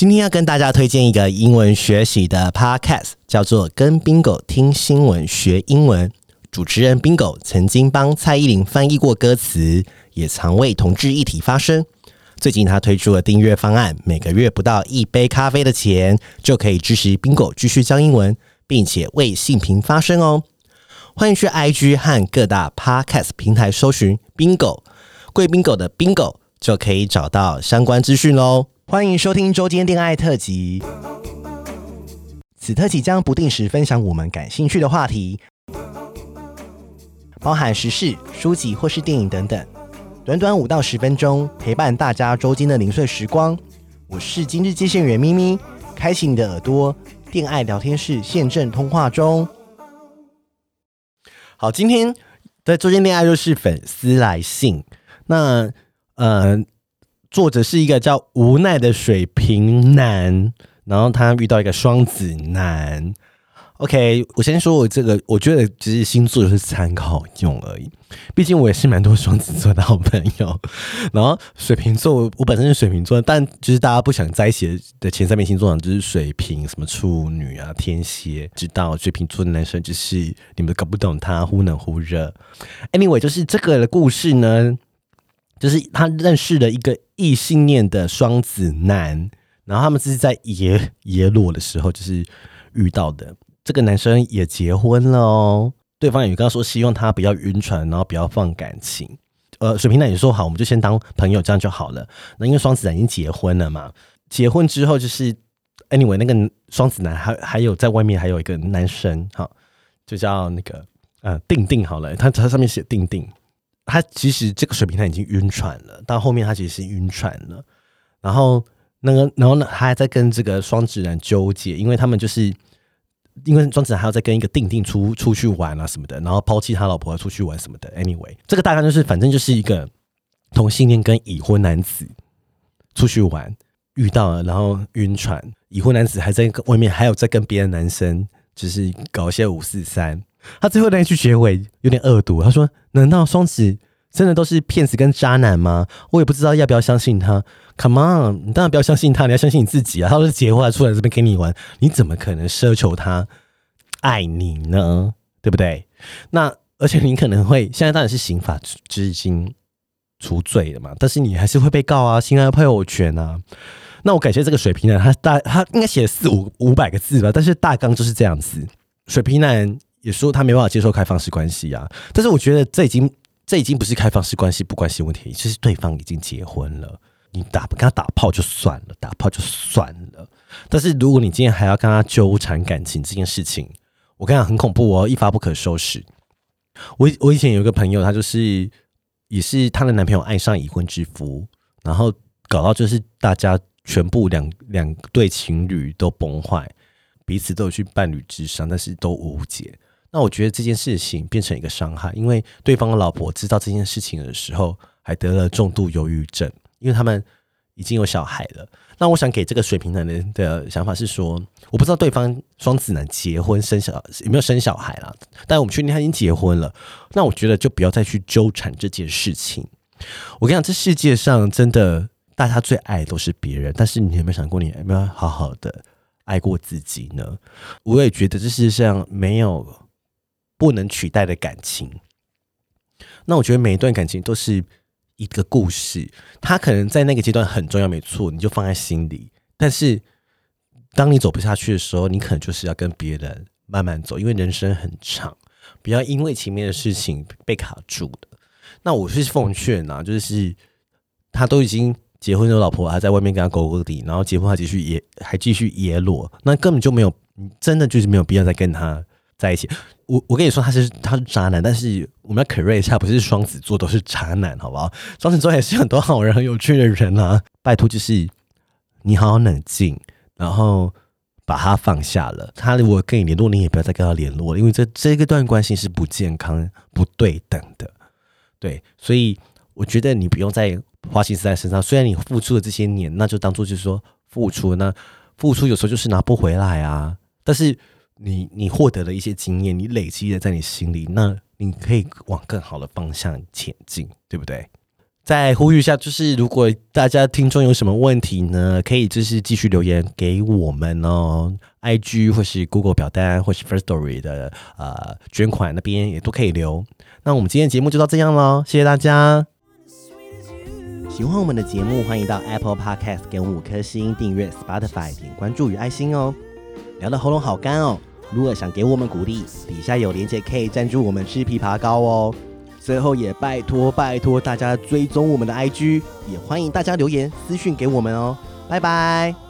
今天要跟大家推荐一个英文学习的 podcast，叫做《跟 Bingo 听新闻学英文》。主持人 Bingo 曾经帮蔡依林翻译过歌词，也常为同志议题发声。最近他推出了订阅方案，每个月不到一杯咖啡的钱，就可以支持 Bingo 继续教英文，并且为性平发声哦。欢迎去 IG 和各大 podcast 平台搜寻 Bingo，贵宾狗的 Bingo 就可以找到相关资讯喽。欢迎收听周间恋爱特辑。此特辑将不定时分享我们感兴趣的话题，包含时事、书籍或是电影等等。短短五到十分钟，陪伴大家周间的零碎时光。我是今日接线员咪咪，开启你的耳朵，恋爱聊天室现正通话中。好，今天的周间恋爱就是粉丝来信。那呃。作者是一个叫无奈的水瓶男，然后他遇到一个双子男。OK，我先说我这个，我觉得只是星座就是参考用而已。毕竟我也是蛮多双子座的好朋友。然后水瓶座，我本身是水瓶座，但就是大家不想在一起的前三名星座呢，就是水瓶、什么处女啊、天蝎。知道水瓶座的男生就是你们搞不懂他，忽冷忽热。Anyway，就是这个的故事呢。就是他认识了一个异性恋的双子男，然后他们是在耶耶鲁的时候就是遇到的。这个男生也结婚了哦，对方也刚刚说希望他不要晕船，然后不要放感情。呃，水瓶男也说好，我们就先当朋友，这样就好了。那因为双子男已经结婚了嘛，结婚之后就是 anyway，那个双子男还还有在外面还有一个男生，好，就叫那个呃定定好了，他他上面写定定。他其实这个水平他已经晕船了，到后面他其实是晕船了，然后那个，然后呢，他还在跟这个双子男纠结，因为他们就是因为双子男还要再跟一个定定出出去玩啊什么的，然后抛弃他老婆出去玩什么的。Anyway，这个大概就是反正就是一个同性恋跟已婚男子出去玩遇到了，然后晕船，已婚男子还在外面还有在跟别的男生就是搞一些五四三。他最后那一句结尾有点恶毒，他说：“难道双子真的都是骗子跟渣男吗？我也不知道要不要相信他。Come on，你当然不要相信他，你要相信你自己啊！他都是结婚还出来这边跟你玩，你怎么可能奢求他爱你呢？对不对？那而且你可能会现在当然是刑法就已经除罪了嘛，但是你还是会被告啊，侵害配偶权啊。那我感谢这个水瓶男，他大他应该写了四五五百个字吧，但是大纲就是这样子，水瓶男。”也说他没办法接受开放式关系啊，但是我觉得这已经这已经不是开放式关系不关系问题，就是对方已经结婚了，你打跟他打炮就算了，打炮就算了，但是如果你今天还要跟他纠缠感情这件事情，我跟你讲很恐怖哦，一发不可收拾。我我以前有一个朋友，他就是也是她的男朋友爱上已婚之夫，然后搞到就是大家全部两两对情侣都崩坏，彼此都有去伴侣咨商，但是都无解。那我觉得这件事情变成一个伤害，因为对方的老婆知道这件事情的时候，还得了重度忧郁症，因为他们已经有小孩了。那我想给这个水瓶男的的想法是说，我不知道对方双子男结婚生小有没有生小孩啦，但我们确定他已经结婚了。那我觉得就不要再去纠缠这件事情。我跟你讲，这世界上真的大家最爱都是别人，但是你有没有想过，你有没有好好的爱过自己呢？我也觉得这世界上没有。不能取代的感情，那我觉得每一段感情都是一个故事，它可能在那个阶段很重要，没错，你就放在心里。但是当你走不下去的时候，你可能就是要跟别人慢慢走，因为人生很长，不要因为前面的事情被卡住的。那我是奉劝啊，就是他都已经结婚有老婆，还在外面跟他勾勾底，然后结婚还继续也还继续野裸，那根本就没有，真的就是没有必要再跟他在一起。我我跟你说他是他是渣男，但是我们要 correct 一下，不是双子座都是渣男，好不好？双子座也是很多好人、很有趣的人啊。拜托，就是你好好冷静，然后把他放下了。他如果跟你联络，你也不要再跟他联络了，因为这这个段关系是不健康、不对等的。对，所以我觉得你不用再花心思在身上。虽然你付出了这些年，那就当做就是说付出，那付出有时候就是拿不回来啊。但是。你你获得了一些经验，你累积的在你心里，那你可以往更好的方向前进，对不对？再呼吁一下，就是如果大家听众有什么问题呢，可以就是继续留言给我们哦，IG 或是 Google 表单或是 First Story 的呃捐款那边也都可以留。那我们今天的节目就到这样喽，谢谢大家。喜欢我们的节目，欢迎到 Apple Podcast 给我们五颗星，订阅 Spotify 点关注与爱心哦。聊得喉咙好干哦，如果想给我们鼓励，底下有链接可以赞助我们吃枇杷膏哦。最后也拜托拜托大家追踪我们的 IG，也欢迎大家留言私讯给我们哦，拜拜。